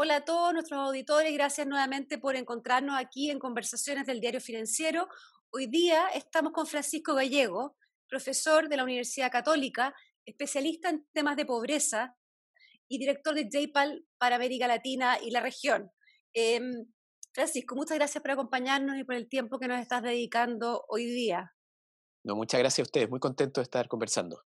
Hola a todos nuestros auditores, gracias nuevamente por encontrarnos aquí en Conversaciones del Diario Financiero. Hoy día estamos con Francisco Gallego, profesor de la Universidad Católica, especialista en temas de pobreza y director de JPAL para América Latina y la región. Em, Francisco, muchas gracias por acompañarnos y por el tiempo que nos estás dedicando hoy día. No, muchas gracias a ustedes, muy contento de estar conversando.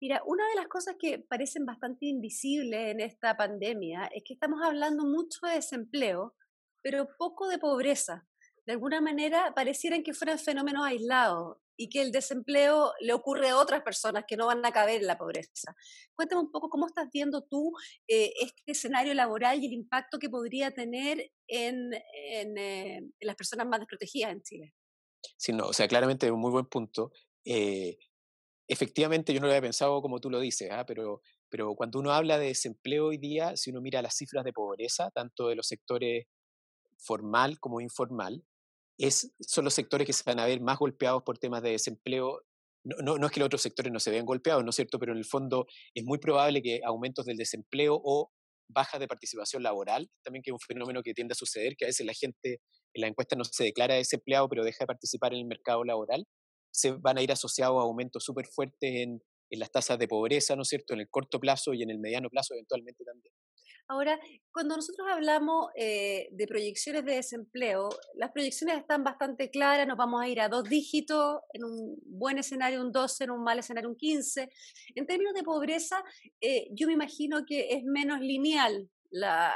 Mira, una de las cosas que parecen bastante invisibles en esta pandemia es que estamos hablando mucho de desempleo, pero poco de pobreza. De alguna manera parecieran que fueran fenómenos aislados y que el desempleo le ocurre a otras personas que no van a caber en la pobreza. Cuéntame un poco cómo estás viendo tú eh, este escenario laboral y el impacto que podría tener en, en, eh, en, las personas más desprotegidas en Chile. Sí, no, o sea, claramente un muy buen punto. Eh, efectivamente yo no lo había pensado como tú lo dices, ¿ah? pero, pero cuando uno habla de desempleo hoy día, si uno mira las cifras de pobreza, tanto de los sectores formal como informal, es, son los sectores que se van a ver más golpeados por temas de desempleo. No, no, no es que los otros sectores no se vean golpeados, ¿no es cierto? Pero en el fondo es muy probable que aumentos del desempleo o bajas de participación laboral, también que es un fenómeno que tiende a suceder, que a veces la gente en la encuesta no se declara desempleado, pero deja de participar en el mercado laboral se van a ir asociados a aumentos súper fuertes en, en, las tasas de pobreza, ¿no es cierto?, en el corto plazo y en el mediano plazo eventualmente también. Ahora, cuando nosotros hablamos eh, de proyecciones de desempleo, las proyecciones están bastante claras, nos vamos a ir a dos dígitos, en un buen escenario un 12, en un mal escenario un 15. En términos de pobreza, eh, yo me imagino que es menos lineal. La...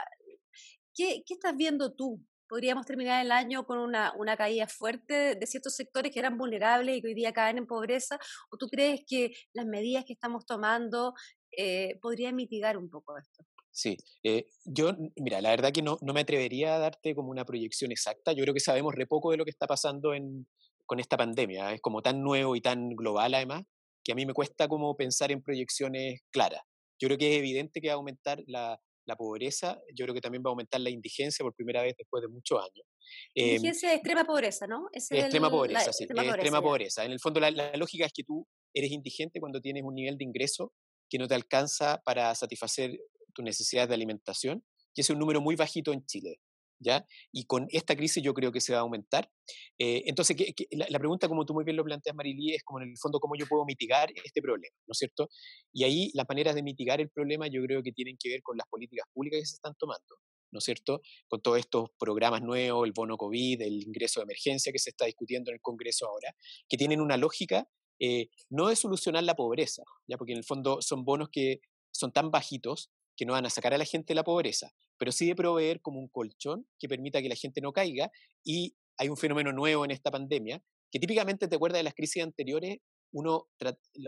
¿Qué, ¿Qué estás viendo tú podríamos terminar el año con una, una, caída fuerte de ciertos sectores que eran vulnerables y que hoy día caen en pobreza? ¿O tú crees que las medidas que estamos tomando eh, podrían mitigar un poco esto? Sí, eh, yo, mira, la verdad que no, no, me atrevería a darte como una proyección exacta. Yo creo que sabemos re poco de lo que está pasando en, con esta pandemia. Es como tan nuevo y tan global además, que a mí me cuesta como pensar en proyecciones claras. Yo creo que es evidente que va a aumentar la, la pobreza, yo creo que también va a aumentar la indigencia por primera vez después de muchos años. Em, indigencia eh, es extrema pobreza, ¿no? Es extrema pobreza, la, sí, extrema, pobreza, extrema pobreza. En el fondo la, la, lógica es que tú eres indigente cuando tienes un nivel de ingreso que no te alcanza para satisfacer tus necesidades de alimentación, y es un número muy bajito en Chile. ¿Ya? Y con esta crisis yo creo que se va a aumentar. Eh, entonces, ¿qué, qué, la, la, pregunta, como tú muy bien lo planteas, Marilí, es como en el fondo cómo yo puedo mitigar este problema, ¿no es cierto? Y ahí las maneras de mitigar el problema yo creo que tienen que ver con las políticas públicas que se están tomando, ¿no es cierto? Con todos estos programas nuevos, el bono COVID, el ingreso de emergencia que se está discutiendo en el Congreso ahora, que tienen una lógica eh, no de solucionar la pobreza, ¿ya? Porque en el fondo son bonos que son tan bajitos que no van a sacar a la gente de la pobreza, pero sí de proveer como un colchón que permita que la gente no caiga y hay un fenómeno nuevo en esta pandemia que típicamente te acuerdas de las crisis anteriores, uno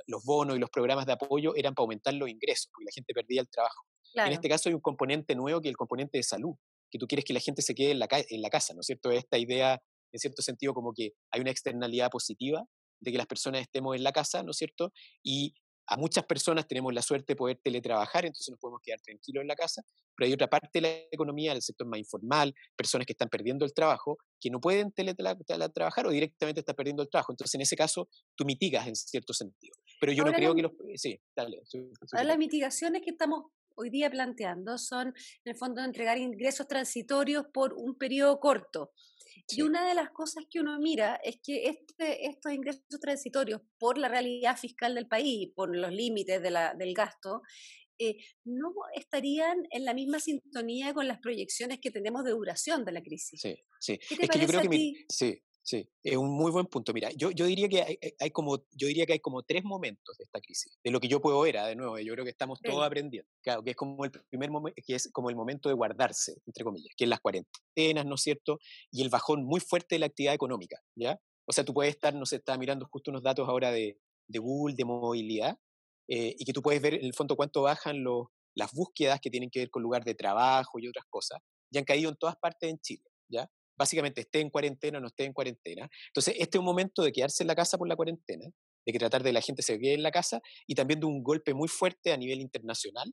los bonos y los programas de apoyo eran para aumentar los ingresos, porque la gente perdía el trabajo. Claro. En este caso hay un componente nuevo que es el componente de salud, que tú quieres que la gente se quede en la, en la casa, ¿no es cierto? Esta idea, en cierto sentido, como que hay una externalidad positiva de que las personas estemos en la casa, ¿no es cierto? Y a muchas personas tenemos la suerte de poder teletrabajar, entonces nos podemos quedar tranquilos en la casa, pero hay otra parte de la economía, el sector más informal, personas que están perdiendo el trabajo, que no pueden teletrabajar o directamente están perdiendo el trabajo. Entonces, en ese caso, tú mitigas en cierto sentido. Pero yo Ahora no creo la, que los... Sí, dale. Ahora las mitigaciones que estamos hoy día planteando son, en el fondo, entregar ingresos transitorios por un periodo corto. Y una de las cosas que uno mira es que este, estos ingresos transitorios, por la realidad fiscal del país, por los límites de la, del gasto, eh, no estarían en la misma sintonía con las proyecciones que tenemos de duración de la crisis. Sí, sí. es que yo creo que mi, sí, Sí, es un muy buen punto. Mira, yo, yo diría que hay, hay, como, yo diría que hay como tres momentos de esta crisis, de lo que yo puedo ver, ¿ah? de nuevo, yo creo que estamos todos sí. aprendiendo. Claro, que es como el primer momento, que es como el momento de guardarse, entre comillas, que es las cuarentenas, ¿no es cierto? Y el bajón muy fuerte de la actividad económica, ¿ya? O sea, tú puedes estar, no sé, estaba mirando justo unos datos ahora de, de Google, de movilidad, eh, y que tú puedes ver en el fondo cuánto bajan los, las búsquedas que tienen que ver con lugar de trabajo y otras cosas, y han caído en todas partes en Chile, ¿ya? Básicamente esté en cuarentena o no esté en cuarentena. Entonces, este es un momento de quedarse en la casa por la cuarentena, de que tratar de la gente se quede en la casa y también de un golpe muy fuerte a nivel internacional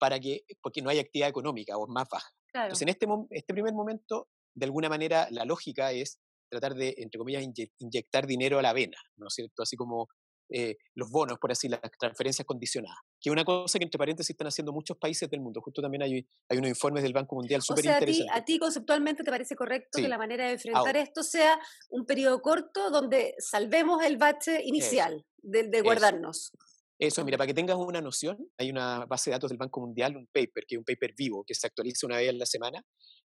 para que, porque no hay actividad económica o es más baja. Claro. Entonces, en este, este primer momento, de alguna manera, la lógica es tratar de, entre comillas, inyectar dinero a la vena, ¿no es cierto? Así como eh, los bonos, por así, las transferencias condicionadas, que es una cosa que entre paréntesis están haciendo muchos países del mundo. Justo también hay, hay unos informes del Banco Mundial súper interesantes. A, ti, conceptualmente te parece correcto que la manera de enfrentar esto sea un periodo corto donde salvemos el bache inicial de, guardarnos. Eso, mira, para que tengas una noción, hay una base de datos del Banco Mundial, un paper, que es un paper vivo, que se actualiza una vez a la semana,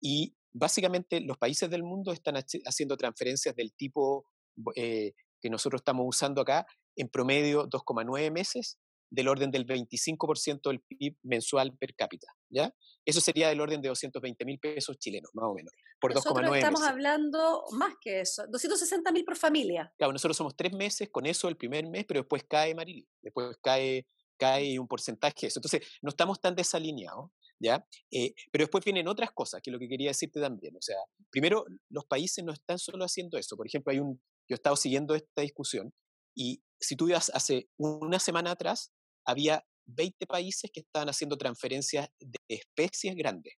y básicamente los países del mundo están haciendo transferencias del tipo eh, que nosotros estamos usando acá, en promedio 2,9 meses, del orden del 25% del PIB mensual per cápita, ¿ya? Eso sería del orden de 220 mil pesos chilenos, más o menos, por 2,9 meses. estamos hablando más que eso, 260 mil por familia. Claro, nosotros somos tres meses con eso el primer mes, pero después cae Marili, después cae, cae un porcentaje de eso. Entonces, no estamos tan desalineados, ¿ya? Eh, pero después vienen otras cosas, que es lo que quería decirte también. O sea, primero, los países no están solo haciendo eso. Por ejemplo, hay un, yo he estado siguiendo esta discusión y si tú ibas hace una semana atrás, había 20 países que estaban haciendo transferencias de especies grandes.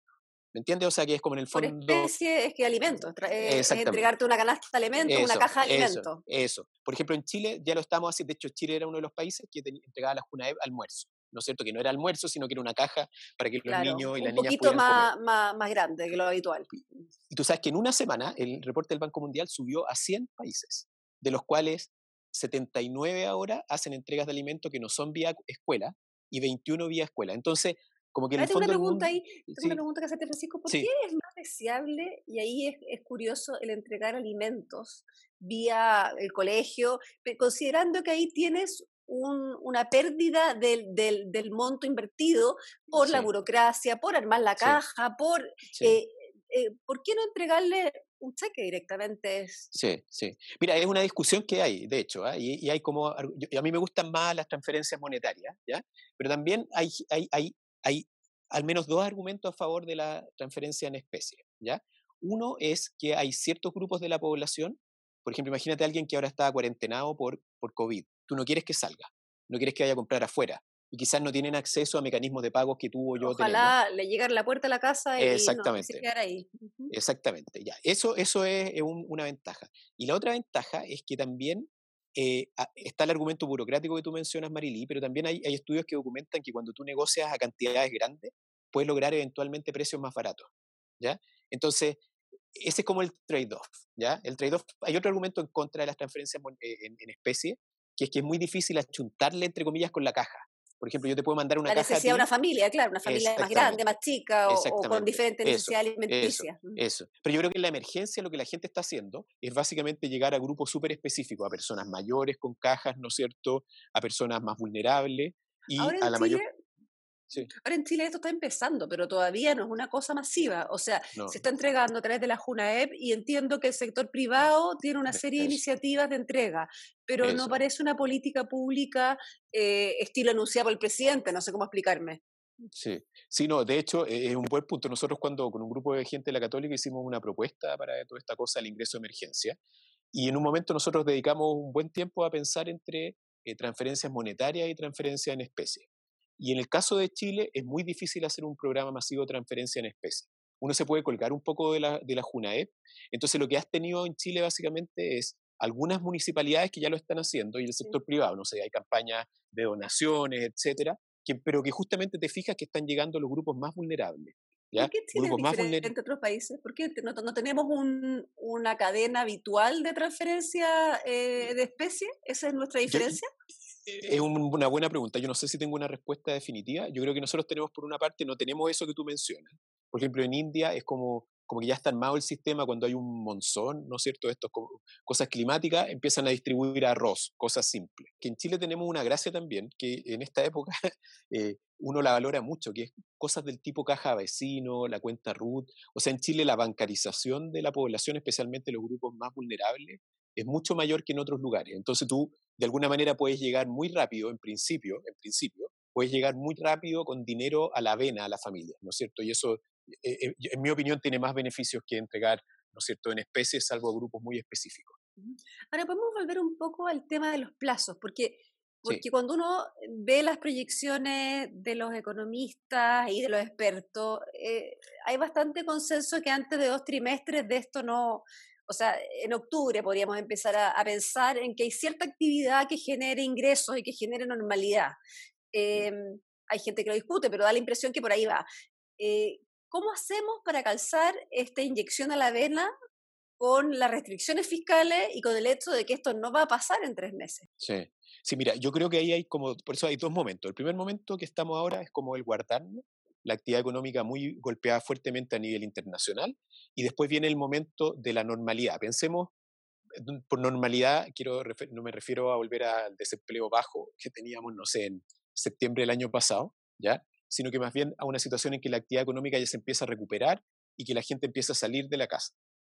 ¿Me entiendes? O sea, que es como en el fondo... Por especie es que alimento, eh, es entregarte una canasta de alimentos, una caja de alimentos. Eso, Por ejemplo, en Chile ya lo estamos haciendo, de hecho Chile era uno de los países que entregaba a la JUNAEB almuerzo. ¿no es cierto? Que no era almuerzo, sino que era una caja para que los niños y las niñas Un poquito más, más, grande que lo habitual. Y tú sabes que en una semana el reporte del Banco Mundial subió a 100 países, de los cuales 79 ahora hacen entregas de alimentos que no son vía escuela y 21 vía escuela. Entonces, como que en el fondo... Una pregunta ahí, tengo una pregunta que hacerte, Francisco. ¿Por qué es más deseable, y ahí es, es, curioso, el entregar alimentos vía el colegio, considerando que ahí tienes un, una pérdida del, del, del, monto invertido por la burocracia, por armar la caja, por... Eh, eh, ¿Por qué no entregarle un cheque directamente. Sí, sí. Mira, es una discusión que hay, de hecho, ¿ah? y, hay como, a mí me gustan más las transferencias monetarias, ¿ya? Pero también hay, hay, hay, hay al menos dos argumentos a favor de la transferencia en especie, ¿ya? Uno es que hay ciertos grupos de la población, por ejemplo, imagínate a alguien que ahora está cuarentenado por, por COVID, tú no quieres que salga, no quieres que vaya a comprar afuera, y quizás no tienen acceso a mecanismos de pagos que tuvo yo Ojalá le llegue a la puerta a la casa y Exactamente. no quedar ahí. Exactamente, ya. Eso, eso es, una ventaja. Y la otra ventaja es que también eh, está el argumento burocrático que tú mencionas, Marilí, pero también hay, hay estudios que documentan que cuando tú negocias a cantidades grandes, puedes lograr eventualmente precios más baratos, ¿ya? Entonces, ese es como el trade-off, ¿ya? El trade-off, hay otro argumento en contra de las transferencias en, en, en especie, que es que es muy difícil achuntarle, entre comillas, con la caja. Por ejemplo, yo te puedo mandar una la caja. necesidad de una familia, claro, una familia más grande, más chica o, con diferentes necesidades alimenticias. Eso, Pero yo creo que en la emergencia lo que la gente está haciendo es básicamente llegar a grupos súper específicos, a personas mayores con cajas, ¿no es cierto? A personas más vulnerables y a la mayor. Ahora en Chile esto está empezando, pero todavía no es una cosa masiva. O sea, se está entregando a través de la JUNAEP y entiendo que el sector privado tiene una serie de iniciativas de entrega, pero no parece una política pública eh, estilo anunciado por el presidente, no sé cómo explicarme. Sí, sí, no, de hecho e, es un buen punto. Nosotros cuando con un grupo de gente de la Católica hicimos una propuesta para toda esta cosa, el ingreso de emergencia, y en un momento nosotros dedicamos un buen tiempo a pensar entre eh, transferencias monetarias y transferencias en especie. Y en el caso de Chile es muy difícil hacer un programa masivo de transferencia en especie. Uno se puede colgar un poco de la, de la JUNAEP. Entonces lo que has tenido en Chile básicamente es algunas municipalidades que ya lo están haciendo y el sector privado, no sé, hay campañas de donaciones, etcétera, que, pero que justamente te fijas que están llegando los grupos más vulnerables. ¿ya? ¿Por qué Chile grupos es diferente entre otros países? ¿Por qué no, no tenemos un, una cadena habitual de transferencia eh, de especie? ¿Esa es nuestra diferencia? Es una buena pregunta. Yo no sé si tengo una respuesta definitiva. Yo creo que nosotros tenemos, por una parte, no tenemos eso que tú mencionas. Por ejemplo, en India es como, como que ya está armado el sistema cuando hay un monzón, ¿no es cierto? Estas cosas climáticas empiezan a distribuir arroz, cosas simples. Que en Chile tenemos una gracia también, que en esta época eh, uno la valora mucho, que es cosas del tipo caja vecino, la cuenta RUT. O sea, en Chile la bancarización de la población, especialmente los grupos más vulnerables, es mucho mayor que en otros lugares. Entonces tú, de alguna manera, puedes llegar muy rápido, en principio, en principio, puedes llegar muy rápido con dinero a la vena a la familia, ¿no es cierto? Y eso, eh, eh, en mi opinión, tiene más beneficios que entregar, ¿no es cierto?, en especies, salvo a grupos muy específicos. Ahora podemos volver un poco al tema de los plazos, porque porque cuando uno ve las proyecciones de los economistas y de los expertos, eh, hay bastante consenso que antes de dos trimestres de esto no, o sea, en octubre podríamos empezar a, pensar en que hay cierta actividad que genere ingresos y que genere normalidad. Em, hay gente que lo discute, pero da la impresión que por ahí va. Eh, ¿Cómo hacemos para calzar esta inyección a la vena con las restricciones fiscales y con el hecho de que esto no va a pasar en tres meses? Sí. Sí, mira, yo creo que ahí hay como, por eso hay dos momentos. El primer momento que estamos ahora es como el guardarnos, la actividad económica muy golpeada fuertemente a nivel internacional, y después viene el momento de la normalidad. Pensemos, por normalidad, quiero, no me refiero a volver al desempleo bajo que teníamos, no sé, en septiembre del año pasado, ¿ya? sino que más bien a una situación en que la actividad económica ya se empieza a recuperar y que la gente empieza a salir de la casa.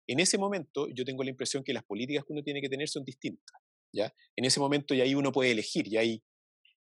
En ese momento yo tengo la impresión que las políticas que uno tiene que tener son distintas. ¿ya? En ese momento ya ahí uno puede elegir, y hay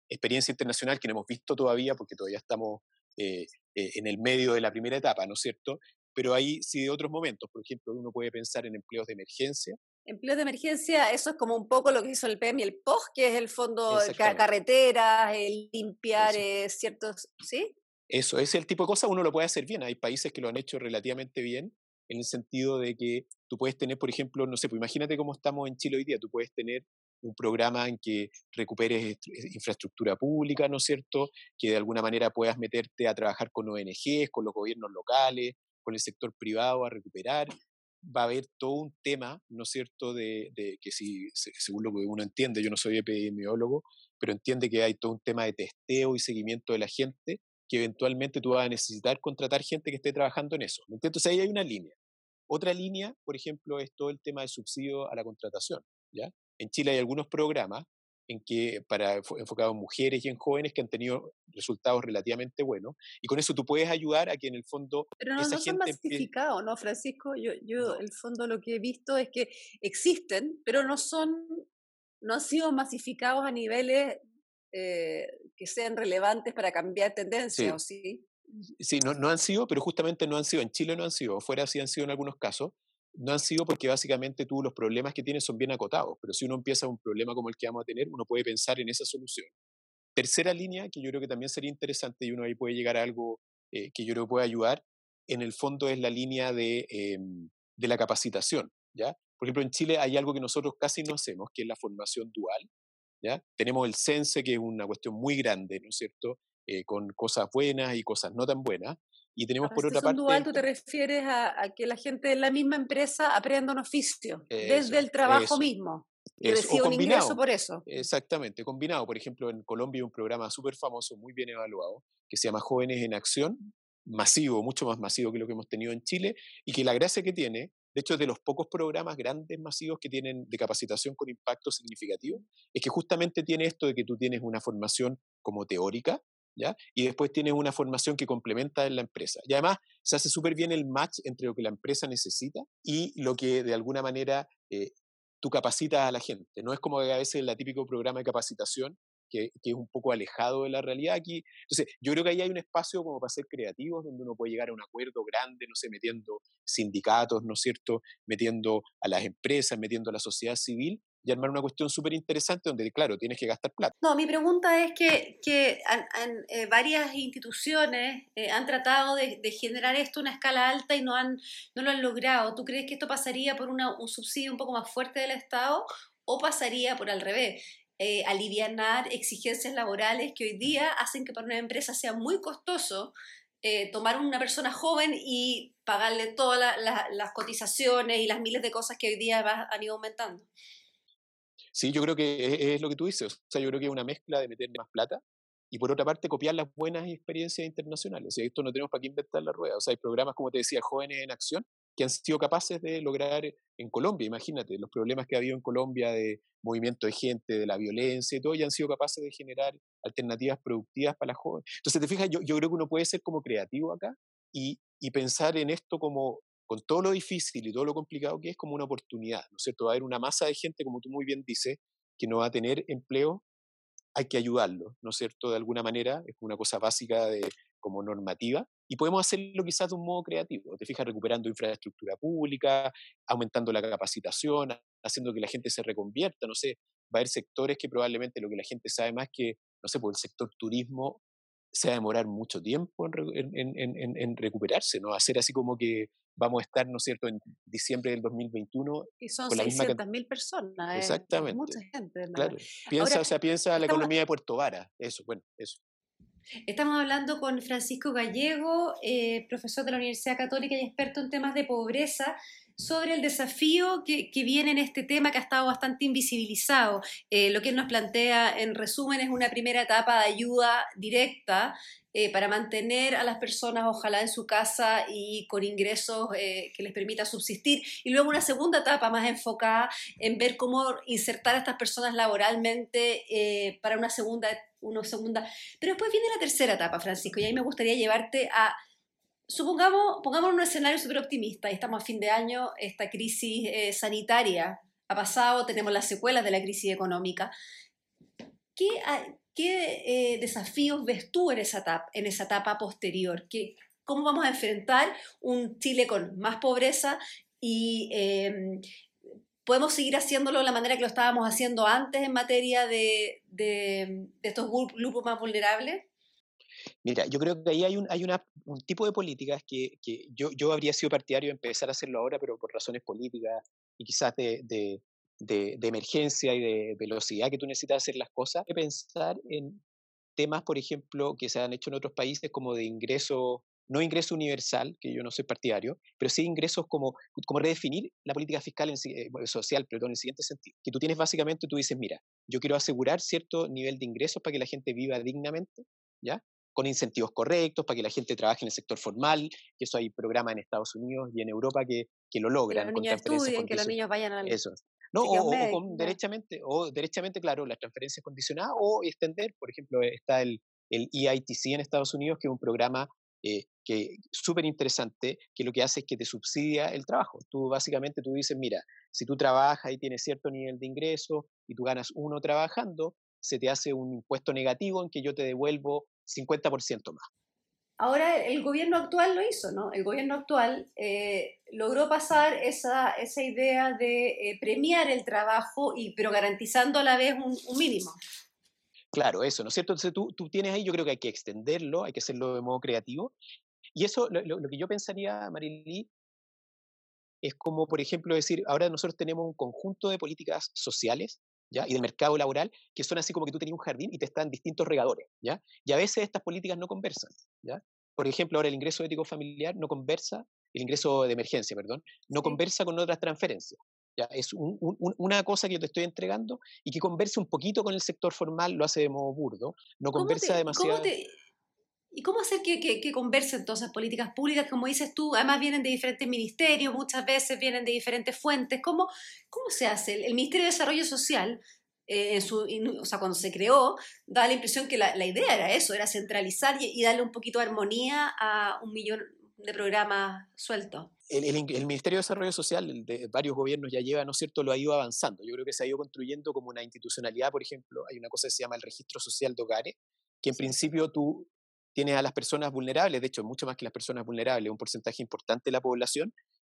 experiencia internacional que no hemos visto todavía porque todavía estamos eh, eh, en el medio de la primera etapa, ¿no es cierto? Pero hay sí de otros momentos, por ejemplo, uno puede pensar en empleos de emergencia. Empleos de emergencia, eso es como un poco lo que hizo el PEM y el POS, que es el fondo de carreteras, el limpiar eh, ciertos, ¿sí? Eso, ese es el tipo de cosas, uno lo puede hacer bien. Hay países que lo han hecho relativamente bien, en el sentido de que tú puedes tener, por ejemplo, no sé, pues imagínate cómo estamos en Chile hoy día, tú puedes tener un programa en que recuperes infraestructura pública, ¿no es cierto? Que de alguna manera puedas meterte a trabajar con ONGs, con los gobiernos locales, con el sector privado a recuperar. Va a haber todo un tema, ¿no es cierto?, de, que si, según lo que uno entiende, yo no soy epidemiólogo, pero entiende que hay todo un tema de testeo y seguimiento de la gente, que eventualmente tú vas a necesitar contratar gente que esté trabajando en eso. Entonces ahí hay una línea. Otra línea, por ejemplo, es todo el tema de subsidio a la contratación. ¿ya? En Chile hay algunos programas en que, para, enfocados en mujeres y en jóvenes que han tenido resultados relativamente buenos. Y con eso tú puedes ayudar a que en el fondo... Pero no, son masificados, ¿no, Francisco? Yo, yo el fondo lo que he visto es que existen, pero no son, no han sido masificados a niveles eh, que sean relevantes para cambiar tendencia, sí? sí? no, no han sido, pero justamente no han sido, en Chile no han sido, fuera sí han sido en algunos casos, no han sido porque básicamente tú los problemas que tienes son bien acotados, pero si uno empieza un problema como el que vamos a tener, uno puede pensar en esa solución. Tercera línea, que yo creo que también sería interesante y uno ahí puede llegar a algo eh, que yo creo que puede ayudar, en el fondo es la línea de, em, de la capacitación. ¿ya? Por ejemplo, en Chile hay algo que nosotros casi no hacemos, que es la formación dual. ¿ya? Tenemos el CENSE, que es una cuestión muy grande, ¿no es cierto? Eh, con cosas buenas y cosas no tan buenas. Y tenemos por otra parte... dual tú te refieres a, que la gente de la misma empresa aprenda un oficio, desde el trabajo mismo. Que reciba un ingreso por eso. Exactamente, combinado. Por ejemplo, en Colombia hay un programa súper famoso, muy bien evaluado, que se llama Jóvenes en Acción, masivo, mucho más masivo que lo que hemos tenido en Chile, y que la gracia que tiene, de hecho, es de los pocos programas grandes, masivos que tienen de capacitación con impacto significativo, es que justamente tiene esto de que tú tienes una formación como teórica, Y después tienes una formación que complementa en la empresa. Y además se hace súper bien el match entre lo que la empresa necesita y lo que de alguna manera eh, tú capacitas a la gente. No es como a veces el típico programa de capacitación que, que, es un poco alejado de la realidad aquí. Entonces, yo creo que ahí hay un espacio como para ser creativos, donde uno puede llegar a un acuerdo grande, no sé, metiendo sindicatos, ¿no es cierto?, metiendo a las empresas, metiendo a la sociedad civil, y armar una cuestión súper interesante donde, claro, tienes que gastar plata. No, mi pregunta es que, que eh, varias instituciones eh, han tratado de, generar esto a una escala alta y no, han, no lo han logrado. ¿Tú crees que esto pasaría por una, un subsidio un poco más fuerte del Estado o pasaría por al revés? Eh, alivianar exigencias laborales que hoy día hacen que para una empresa sea muy costoso eh, tomar una persona joven y pagarle todas las cotizaciones y las miles de cosas que hoy día han ido aumentando. Sí, yo creo que es, lo que tú dices. O sea, yo creo que es una mezcla de meter más plata y por otra parte copiar las buenas experiencias internacionales. O sea, esto no tenemos para qué inventar la rueda. O sea, hay programas, como te decía, Jóvenes en Acción, que han sido capaces de lograr en Colombia, imagínate, los problemas que ha habido en Colombia de movimiento de gente, de la violencia y todo, y han sido capaces de generar alternativas productivas para las jóvenes. Entonces, te fijas, yo, yo creo que uno puede ser como creativo acá y, y pensar en esto como con todo lo difícil y todo lo complicado que es, como una oportunidad, ¿no es cierto? Va a haber una masa de gente, como tú muy bien dices, que no va a tener empleo, hay que ayudarlo, ¿no es cierto? De alguna manera, es una cosa básica de, como normativa, y podemos hacerlo quizás de un modo creativo, te fijas, recuperando infraestructura pública, aumentando la capacitación, haciendo que la gente se reconvierta, no sé, va a haber sectores que probablemente lo que la gente sabe más que, no sé, por el sector turismo se va a demorar mucho tiempo en, recuperarse, ¿no? Hacer así como que vamos a estar, ¿no es cierto?, en diciembre del 2021. Y son 600.000 personas. Exactamente. mucha gente. Claro. Piensa, o sea, piensa la economía de Puerto Vara. Eso, bueno, eso. Estamos hablando con Francisco Gallego, eh, profesor de la Universidad Católica y experto en temas de pobreza sobre el desafío que, viene en este tema que ha estado bastante invisibilizado. Eh, lo que él nos plantea, en resumen, es una primera etapa de ayuda directa eh, para mantener a las personas, ojalá en su casa y con ingresos eh, que les permita subsistir. Y luego una segunda etapa más enfocada en ver cómo insertar a estas personas laboralmente para una segunda, una segunda. Pero después viene la tercera etapa, Francisco, y ahí me gustaría llevarte a supongamos, pongamos un escenario súper optimista, estamos a fin de año, esta crisis eh, sanitaria ha pasado, tenemos las secuelas de la crisis económica. ¿Qué, qué eh, desafíos ves tú en esa etapa, en esa etapa posterior? ¿Qué, ¿Cómo vamos a enfrentar un Chile con más pobreza y em, podemos seguir haciéndolo de la manera que lo estábamos haciendo antes en materia de, de estos grupos más vulnerables? Mira, yo creo que ahí hay un, hay una, un tipo de políticas que, que yo, yo, habría sido partidario de empezar a hacerlo ahora, pero por razones políticas y quizás de, de, de, emergencia y de velocidad que tú necesitas hacer las cosas, de pensar en temas, por ejemplo, que se han hecho en otros países como de ingreso, no ingreso universal, que yo no soy partidario, pero sí ingresos como, como redefinir la política fiscal en, eh, social, perdón, en el siguiente sentido. Que tú tienes básicamente, tú dices, mira, yo quiero asegurar cierto nivel de ingresos para que la gente viva dignamente, ¿ya? Con incentivos correctos para que la gente trabaje en el sector formal, que eso hay programas en Estados Unidos y en Europa que, que lo logran. Que los niños estudien, que los niños vayan al... Eso. No, o, o derechamente, o derechamente, claro, las transferencias condicionadas o extender, por ejemplo, está el, el EITC en Estados Unidos, que es un programa eh, que súper interesante, que lo que hace es que te subsidia el trabajo. Tú básicamente tú dices, mira, si tú trabajas y tienes cierto nivel de ingreso y tú ganas uno trabajando, se te hace un impuesto negativo en que yo te devuelvo 50% más. Ahora el gobierno actual lo hizo, ¿no? El gobierno actual eh, logró pasar esa, esa idea de eh, premiar el trabajo, y, pero garantizando a la vez un, mínimo. Claro, eso, ¿no es cierto? Entonces tú, tú, tienes ahí, yo creo que hay que extenderlo, hay que hacerlo de modo creativo. Y eso, lo, lo, que yo pensaría, Marilí, es como, por ejemplo, decir, ahora nosotros tenemos un conjunto de políticas sociales y del mercado laboral, que son así como que tú tenías un jardín y te están distintos regadores, ¿ya? Y a veces estas políticas no conversan, ¿ya? Por ejemplo, ahora el ingreso ético familiar no conversa, el ingreso de emergencia, perdón, no conversa con otras transferencias. ¿ya? Es una cosa que yo te estoy entregando y que conversa un poquito con el sector formal, lo hace de modo burdo, no conversa demasiado. ¿Y cómo hacer que, que, que conversen todas esas políticas públicas? Como dices tú, además vienen de diferentes ministerios, muchas veces vienen de diferentes fuentes. ¿Cómo, cómo se hace? El, Ministerio de Desarrollo Social, eh, en su, o sea, cuando se creó, da la impresión que la, la idea era eso, era centralizar y, darle un poquito de armonía a un millón de programas sueltos. El, el, el, Ministerio de Desarrollo Social de varios gobiernos ya lleva, ¿no es cierto?, lo ha ido avanzando. Yo creo que se ha ido construyendo como una institucionalidad, por ejemplo, hay una cosa que se llama el Registro Social de Hogares, que en principio tú tienes a las personas vulnerables, de hecho, mucho más que las personas vulnerables, un porcentaje importante de la población,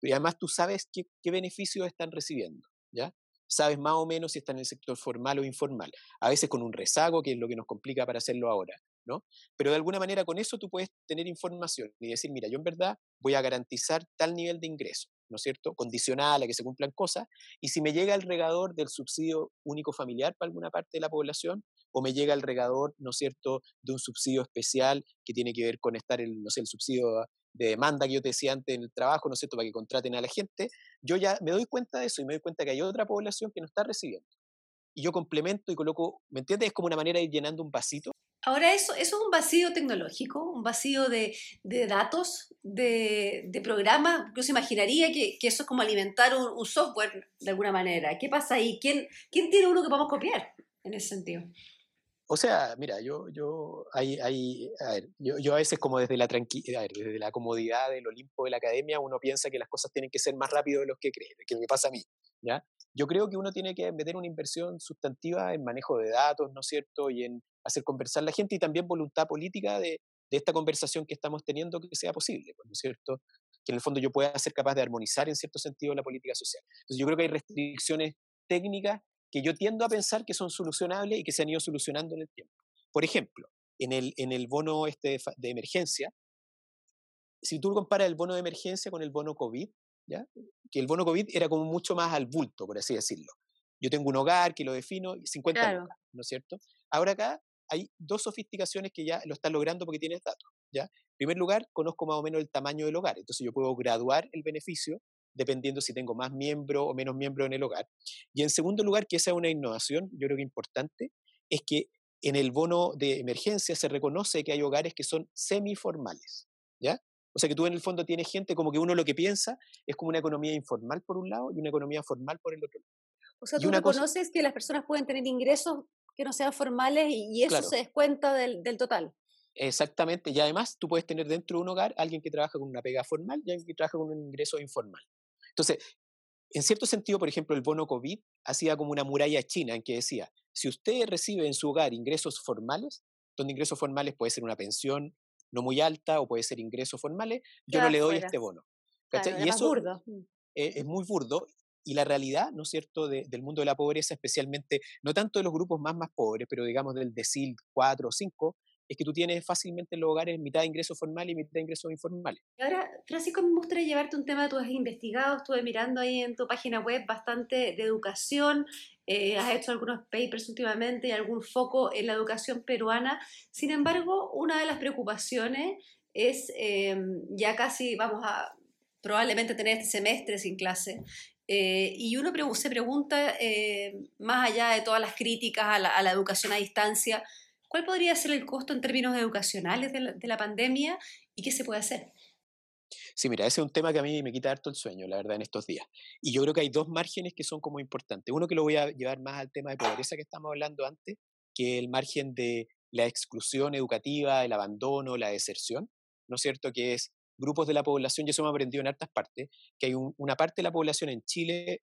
y además tú sabes qué, beneficios están recibiendo, ¿ya? Sabes más o menos si están en el sector formal o informal, a veces con un rezago, que es lo que nos complica para hacerlo ahora, ¿no? Pero de alguna manera con eso tú puedes tener información y decir, mira, yo en verdad voy a garantizar tal nivel de ingreso, ¿no es cierto? Condicional a que se cumplan cosas, y si me llega el regador del subsidio único familiar para alguna parte de la población, o me llega el regador, ¿no es cierto?, de un subsidio especial que tiene que ver con estar el, no sé, el subsidio de demanda que yo te decía antes en el trabajo, ¿no es cierto?, para que contraten a la gente, yo ya me doy cuenta de eso y me doy cuenta que hay otra población que no está recibiendo. Y yo complemento y coloco, ¿me entiendes? Es como una manera de ir llenando un vasito. Ahora, eso, eso es un vacío tecnológico, un vacío de, de datos, de, de, programas. Yo se imaginaría que, que, eso es como alimentar un, un, software de alguna manera. ¿Qué pasa ahí? ¿Quién, ¿Quién tiene uno que podamos copiar en ese sentido? O sea, mira, yo, yo, hay, hay, a ver, yo, yo a veces como desde la tranquilidad, desde la comodidad del Olimpo de la academia, uno piensa que las cosas tienen que ser más rápido de lo que cree, que me pasa a mí, ¿ya? Yo creo que uno tiene que meter una inversión sustantiva en manejo de datos, ¿no es cierto? Y en hacer conversar a la gente y también voluntad política de, de esta conversación que estamos teniendo que sea posible, pues, ¿no es cierto? Que en el fondo yo pueda ser capaz de armonizar en cierto sentido la política social. Entonces yo creo que hay restricciones técnicas que yo tiendo a pensar que son solucionables y que se han ido solucionando en el tiempo. Por ejemplo, en el, en el bono este de, emergencia, si tú comparas el bono de emergencia con el bono COVID, ¿ya? que el bono COVID era como mucho más al bulto, por así decirlo. Yo tengo un hogar que lo defino, 50 ¿no es cierto? Ahora acá hay dos sofisticaciones que ya lo están logrando porque tienes datos, ¿ya? En primer lugar, conozco más o menos el tamaño del hogar, entonces yo puedo graduar el beneficio dependiendo si tengo más miembros o menos miembros en el hogar. Y en segundo lugar, que esa es una innovación, yo creo que importante, es que en el bono de emergencia se reconoce que hay hogares que son semiformales, ¿ya? O sea que tú en el fondo tienes gente como que uno lo que piensa es como una economía informal por un lado y una economía formal por el otro. O sea, tú reconoces que las personas pueden tener ingresos que no sean formales y, eso se descuenta del, del, total. Exactamente, y además tú puedes tener dentro de un hogar alguien que trabaja con una pega formal y alguien que trabaja con un ingreso informal. Entonces, en cierto sentido, por ejemplo, el bono COVID hacía como una muralla china en que decía, si usted recibe en su hogar ingresos formales, donde ingresos formales puede ser una pensión no muy alta o puede ser ingresos formales, yo no le doy este bono. y eso burdo. Mm. E, es, muy burdo. Y la realidad, ¿no es cierto?, del mundo de la pobreza, especialmente, no tanto de los grupos más, más pobres, pero digamos del decil 4 o 5, es que tú tienes fácilmente en los hogares mitad de ingresos formales y mitad de ingresos informales. Ahora, Francisco, me gustaría llevarte un tema que tú has investigado, estuve mirando ahí en tu página web bastante de educación, eh, has hecho algunos papers últimamente y algún foco en la educación peruana. Sin embargo, una de las preocupaciones es, eh, ya casi vamos a probablemente tener este semestre sin clase, eh, y uno se pregunta, más allá de todas las críticas a la, a la educación a distancia, ¿Cuál podría ser el costo en términos educacionales de la, pandemia y qué se puede hacer? Sí, mira, ese es un tema que a mí me quita harto el sueño, la verdad, en estos días. Y yo creo que hay dos márgenes que son como importantes. Uno que lo voy a llevar más al tema de pobreza que estamos hablando antes, que es el margen de la exclusión educativa, el abandono, la deserción, ¿no es cierto? Que es grupos de la población, y eso ha aprendido en hartas partes, que hay una parte de la población en Chile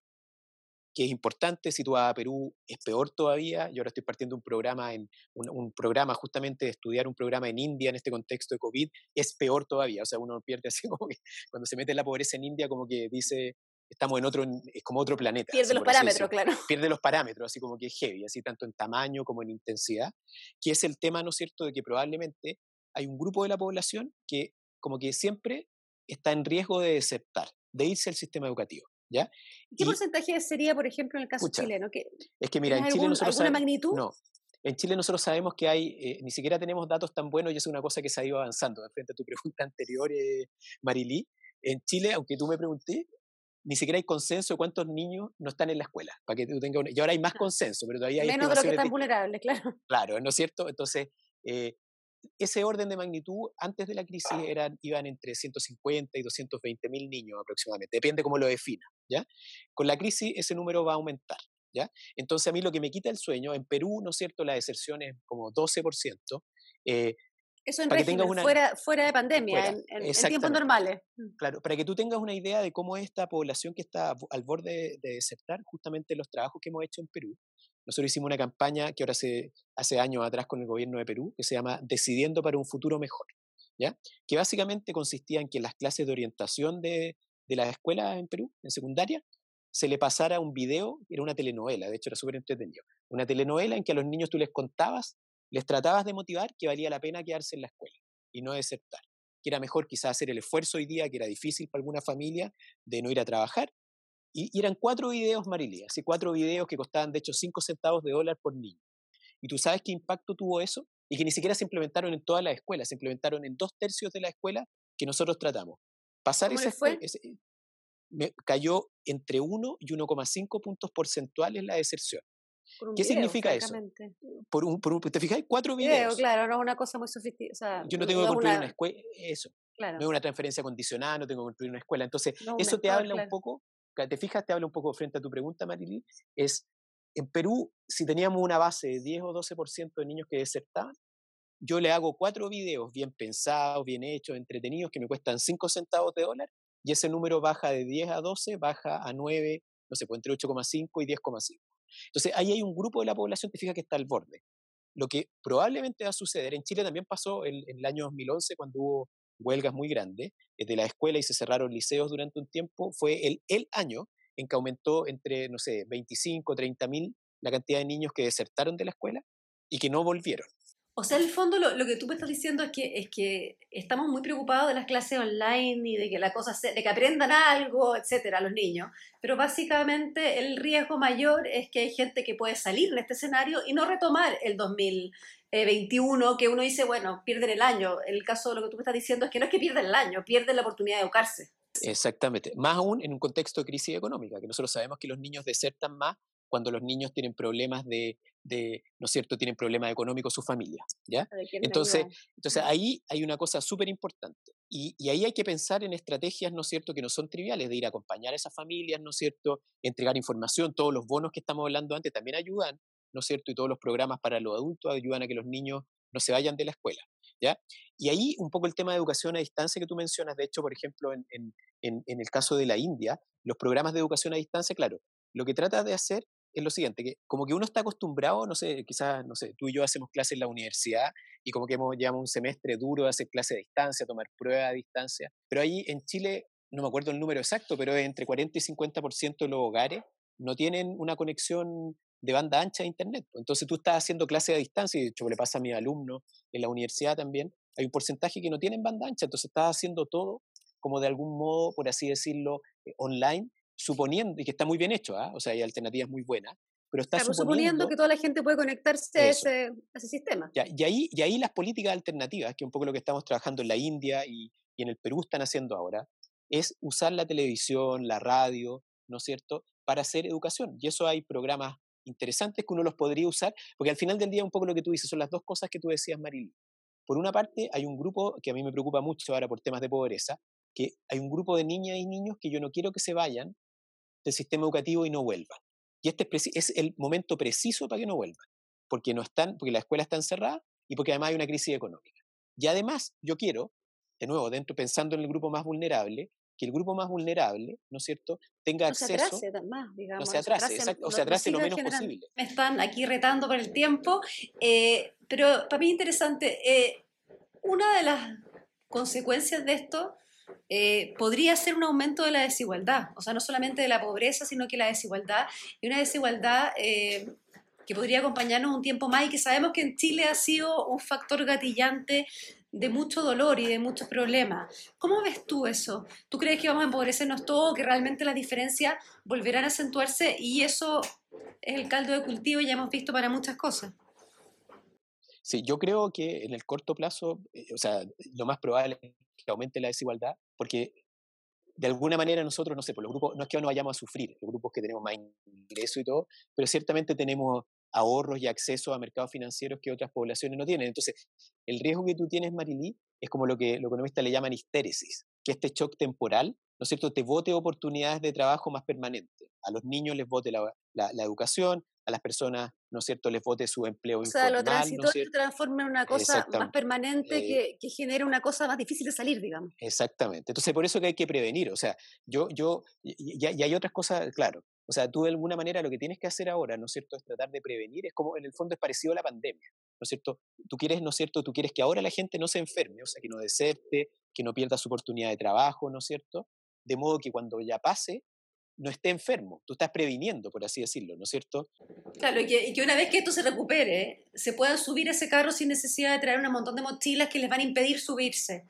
que es importante, situada a Perú es peor todavía. Yo ahora estoy partiendo un programa, en, un, programa justamente de estudiar un programa en India en este contexto de COVID, es peor todavía. O sea, uno pierde así como que cuando se mete en la pobreza en India, como que dice, estamos en otro, es como otro planeta. Pierde los parámetros, claro. Pierde los parámetros, así como que es heavy, así tanto en tamaño como en intensidad, que es el tema, ¿no es cierto?, de que probablemente hay un grupo de la población que como que siempre está en riesgo de desertar, de irse al sistema educativo. ¿Ya? ¿Qué porcentaje sería, por ejemplo, en el caso chileno? es que mira, en Chile nosotros ¿Alguna magnitud? No. En Chile nosotros sabemos que hay, eh, ni siquiera tenemos datos tan buenos y es una cosa que se ha ido avanzando. Frente a tu pregunta anterior, eh, Marilí, en Chile, aunque tú me pregunté, ni siquiera hay consenso de cuántos niños no están en la escuela. Para que tú tengas Y ahora hay más consenso, pero todavía hay. Menos de los que están vulnerables, claro. Claro, ¿no es cierto? Entonces, eh, ese orden de magnitud antes de la crisis eran, iban entre 150 y 220 mil niños aproximadamente, depende cómo lo defina. ¿Ya? Con la crisis ese número va a aumentar. ¿ya? Entonces a mí lo que me quita el sueño, en Perú, ¿no es cierto?, la deserción es como 12%. Eh, eso en régimen, fuera, fuera de pandemia, en, tiempos normales. Mm. Claro, para que tú tengas una idea de cómo esta población que está al borde de desertar, justamente los trabajos que hemos hecho en Perú, nosotros hicimos una campaña que ahora hace, hace años atrás con el gobierno de Perú, que se llama Decidiendo para un futuro mejor, ¿ya? que básicamente consistía en que las clases de orientación de, de las escuelas en Perú, en secundaria, se le pasara un video, era una telenovela, de hecho era súper entretenido, una telenovela en que a los niños tú les contabas, les tratabas de motivar que valía la pena quedarse en la escuela y no desertar, que era mejor quizás hacer el esfuerzo hoy día, que era difícil para alguna familia, de no ir a trabajar, y, eran cuatro videos, Marilia, así cuatro videos que costaban de hecho cinco centavos de dólar por niño. ¿Y tú sabes qué impacto tuvo eso? Y que ni siquiera se implementaron en todas las escuelas, se implementaron en dos tercios de la escuela que nosotros tratamos. Pasar esa fue? me cayó entre 1 y 1,5 puntos porcentuales la deserción. ¿Qué significa eso? Por un, por un, ¿Te fijáis? Cuatro videos. claro, no es una cosa muy sofisticada. Yo no tengo que construir una, escuela, eso. No es una transferencia condicionada, no tengo que construir una escuela. Entonces, eso te habla un poco te fijas, te hablo un poco frente a tu pregunta, Marily, es, en Perú, si teníamos una base de 10 o 12% de niños que desertaban, yo le hago cuatro videos bien pensados, bien hechos, entretenidos, que me cuestan 5 centavos de dólar, y ese número baja de 10 a 12, baja a 9, no sé, pues entre 8,5 y 10,5. Entonces, ahí hay un grupo de la población, te fijas, que está al borde. Lo que probablemente va a suceder, en Chile también pasó en, en el año 2011, cuando hubo huelgas muy grandes de la escuela y se cerraron liceos durante un tiempo, fue el, el año en que aumentó entre, no sé, 25, 30 mil la cantidad de niños que desertaron de la escuela y que no volvieron. O sea, en el fondo lo, que tú me estás diciendo es que, es que estamos muy preocupados de las clases online y de que la cosa de que aprendan algo, etcétera, los niños. Pero básicamente el riesgo mayor es que hay gente que puede salir en este escenario y no retomar el 2021, que uno dice, bueno, pierden el año. El caso de lo que tú me estás diciendo es que no es que pierden el año, pierden la oportunidad de educarse. Exactamente. Más aún en un contexto de crisis económica, que nosotros sabemos que los niños desertan más cuando los niños tienen problemas de, de ¿no es cierto?, tienen problemas económicos su familia, ¿ya? Entonces, entonces ahí hay una cosa súper importante. Y, y, ahí hay que pensar en estrategias, ¿no es cierto?, que no son triviales, de ir a acompañar a esas familias, ¿no es cierto?, entregar información, todos los bonos que estamos hablando antes también ayudan, ¿no es cierto?, y todos los programas para los adultos ayudan a que los niños no se vayan de la escuela, ¿ya? Y ahí un poco el tema de educación a distancia que tú mencionas, de hecho, por ejemplo, en, en, en el caso de la India, los programas de educación a distancia, claro, lo que trata de hacer es lo siguiente, que como que uno está acostumbrado, no sé, quizás, no sé, tú y yo hacemos clases en la universidad y como que hemos llevado un semestre duro de hacer clases a distancia, tomar pruebas a distancia, pero ahí en Chile, no me acuerdo el número exacto, pero entre 40 y 50% de los hogares no tienen una conexión de banda ancha de Internet. Entonces tú estás haciendo clases a distancia, y de hecho le pasa a mis alumnos en la universidad también, hay un porcentaje que no tienen banda ancha, entonces estás haciendo todo como de algún modo, por así decirlo, eh, online, suponiendo, y que está muy bien hecho, ¿ah? o sea, hay alternativas muy buenas, pero está suponiendo, que toda la gente puede conectarse a ese, sistema. y, ahí, y ahí las políticas alternativas, que es un poco lo que estamos trabajando en la India y, y en el Perú están haciendo ahora, es usar la televisión, la radio, ¿no es cierto?, para hacer educación. Y eso hay programas interesantes que uno los podría usar, porque al final del día un poco lo que tú dices son las dos cosas que tú decías, Marily. Por una parte, hay un grupo que a mí me preocupa mucho ahora por temas de pobreza, que hay un grupo de niñas y niños que yo no quiero que se vayan del sistema educativo y no vuelvan. Y este es el momento preciso para que no vuelvan, porque, no están, porque la escuela está encerrada y porque además hay una crisis económica. Y además yo quiero, de nuevo, dentro pensando en el grupo más vulnerable, que el grupo más vulnerable, ¿no es cierto?, tenga acceso. Se atrase más, digamos. No se atrase, o se atrase lo menos posible. Me están aquí retando por el tiempo, eh, pero para mí es interesante. Eh, una de las consecuencias de esto eh, podría ser un aumento de la desigualdad, o sea, no solamente de la pobreza, sino que la desigualdad, y una desigualdad eh, que podría acompañarnos un tiempo más y que sabemos que en Chile ha sido un factor gatillante de mucho dolor y de muchos problemas. ¿Cómo ves tú eso? ¿Tú crees que vamos a empobrecernos todo, que realmente las diferencias volverán a acentuarse y eso es el caldo de cultivo ya hemos visto para muchas cosas? Sí, yo creo que en el corto plazo, eh, o sea, lo más probable que aumente la desigualdad, porque de alguna manera nosotros, no sé, por los grupos, no es que no vayamos a sufrir, los grupos que tenemos más ingreso y todo, pero ciertamente tenemos ahorros y acceso a mercados financieros que otras poblaciones no tienen. Entonces, el riesgo que tú tienes, Marilí, es como lo que los economistas le llaman histéresis, que este shock temporal, ¿no es cierto?, te vote oportunidades de trabajo más permanentes. A los niños les vote la, la educación, a las personas, ¿no es cierto?, les vote su empleo o sea, lo transitorio se transforma en una cosa más permanente eh que, que genera una cosa más difícil de salir, digamos. Exactamente. Entonces, por eso que hay que prevenir. O sea, yo, yo, y, hay otras cosas, claro. O sea, tú de alguna manera lo que tienes que hacer ahora, ¿no es cierto?, es tratar de prevenir. Es como, en el fondo, es parecido a la pandemia, ¿no es cierto? Tú quieres, ¿no es cierto?, tú quieres que ahora la gente no se enferme, o sea, que no deserte, que no pierda su oportunidad de trabajo, ¿no es cierto? De modo que cuando ya pase, no esté enfermo, tú estás previniendo, por así decirlo, ¿no es cierto? Claro, y que, una vez que esto se recupere, se puedan subir a ese carro sin necesidad de traer un montón de mochilas que les van a impedir subirse.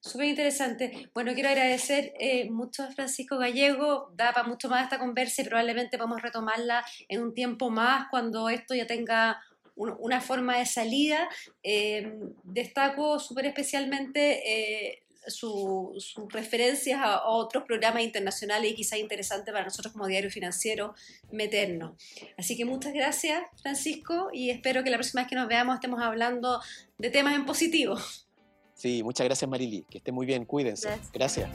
Súper interesante. Bueno, quiero agradecer eh, mucho a Francisco Gallego, da para mucho más esta conversa y probablemente vamos a retomarla en un tiempo más cuando esto ya tenga una forma de salida. Eh, destaco súper especialmente eh, sus referencias a, otros programas internacionales y quizá interesante para nosotros como diario financiero meternos. Así que muchas gracias, Francisco, y espero que la próxima vez que nos veamos estemos hablando de temas en positivo. Sí, muchas gracias, Marili. Que esté muy bien, cuídense. gracias.